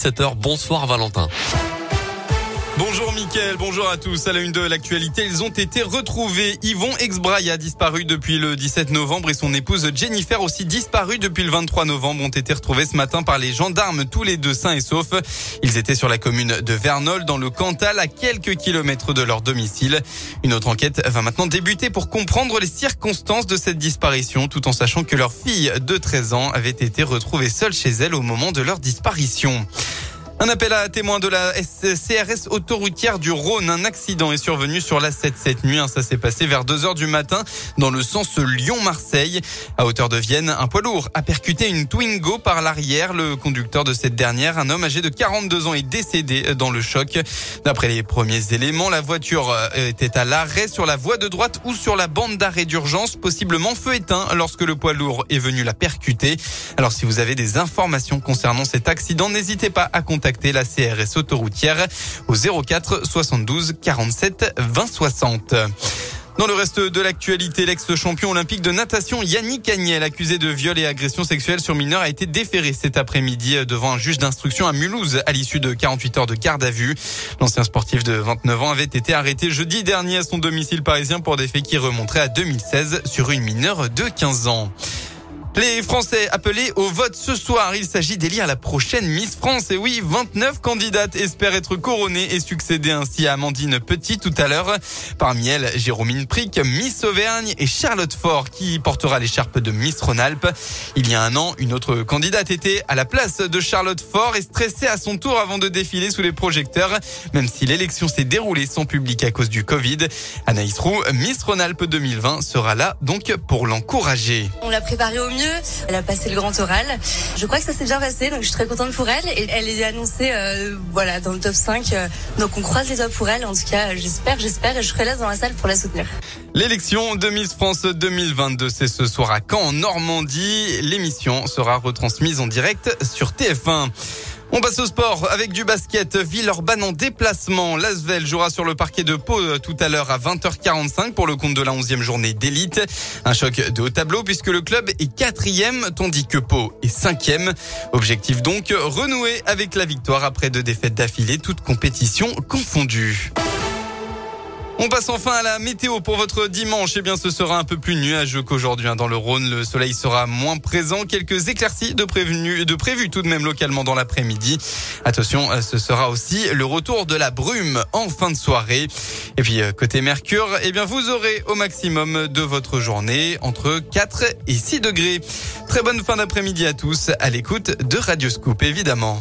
7h, bonsoir Valentin. Bonjour Mickaël, bonjour à tous. À la une de l'actualité, ils ont été retrouvés. Yvon Exbraille a disparu depuis le 17 novembre et son épouse Jennifer aussi disparue depuis le 23 novembre ont été retrouvés ce matin par les gendarmes, tous les deux sains et saufs. Ils étaient sur la commune de Vernol dans le Cantal à quelques kilomètres de leur domicile. Une autre enquête va maintenant débuter pour comprendre les circonstances de cette disparition tout en sachant que leur fille de 13 ans avait été retrouvée seule chez elle au moment de leur disparition. Un appel à témoins de la CRS autoroutière du Rhône. Un accident est survenu sur la 7 cette nuit. Ça s'est passé vers 2 heures du matin dans le sens Lyon-Marseille. À hauteur de Vienne, un poids lourd a percuté une Twingo par l'arrière. Le conducteur de cette dernière, un homme âgé de 42 ans, est décédé dans le choc. D'après les premiers éléments, la voiture euh, était à l'arrêt sur la voie de droite ou sur la bande d'arrêt d'urgence, possiblement feu éteint lorsque le poids lourd est venu la percuter. Alors si vous avez des informations concernant cet accident, n'hésitez pas à contacter la CRS autoroutière au 04 72 47 20 60. Dans le reste de l'actualité, l'ex-champion olympique de natation Yannick Agnel, accusé de viol et agression sexuelle sur mineur, a été déféré cet après-midi devant un juge d'instruction à Mulhouse à l'issue de 48 heures de garde à vue. L'ancien sportif de 29 ans avait été arrêté jeudi dernier à son domicile parisien pour des faits qui remonteraient à 2016 sur une mineure de 15 ans. Les Français appelés au vote ce soir, il s'agit d'élire la prochaine Miss France. Et oui, 29 candidates espèrent être couronnées et succéder ainsi à Amandine Petit tout à l'heure. Parmi elles, Jérôme Prick, Miss Auvergne et Charlotte Fort qui portera l'écharpe de Miss Rhône-Alpes. Il y a un an, une autre candidate était à la place de Charlotte Fort et stressée à son tour avant de défiler sous les projecteurs. Même si l'élection s'est déroulée sans public à cause du Covid, Anaïs Roux, Miss Rhône-Alpes 2020 sera là donc pour l'encourager. On l'a préparé au mieux. Elle a passé le grand oral. Je crois que ça s'est bien passé, donc je suis très contente pour elle. Et elle est annoncée euh, voilà, dans le top 5. Euh, donc on croise les doigts pour elle. En tout cas, j'espère, j'espère. Et je serai là dans la salle pour la soutenir. L'élection de Miss France 2022, c'est ce soir à Caen, en Normandie. L'émission sera retransmise en direct sur TF1. On passe au sport avec du basket. Villeurbanne en déplacement. L'Asvel jouera sur le parquet de Pau euh, tout à l'heure à 20h45 pour le compte de la 11e journée d'élite. Un choc de haut tableau puisque le club est quatrième tandis que Pau est cinquième. Objectif donc renouer avec la victoire après deux défaites d'affilée, toutes compétitions confondues. On passe enfin à la météo pour votre dimanche. Eh bien, ce sera un peu plus nuageux qu'aujourd'hui. Hein. Dans le Rhône, le soleil sera moins présent. Quelques éclaircies de prévu, de prévu tout de même localement dans l'après-midi. Attention, euh, ce sera aussi le retour de la brume en fin de soirée. Et puis, euh, côté Mercure, eh bien, vous aurez au maximum de votre journée entre 4 et 6 degrés. Très bonne fin d'après-midi à tous à l'écoute de Radio Scoop, évidemment.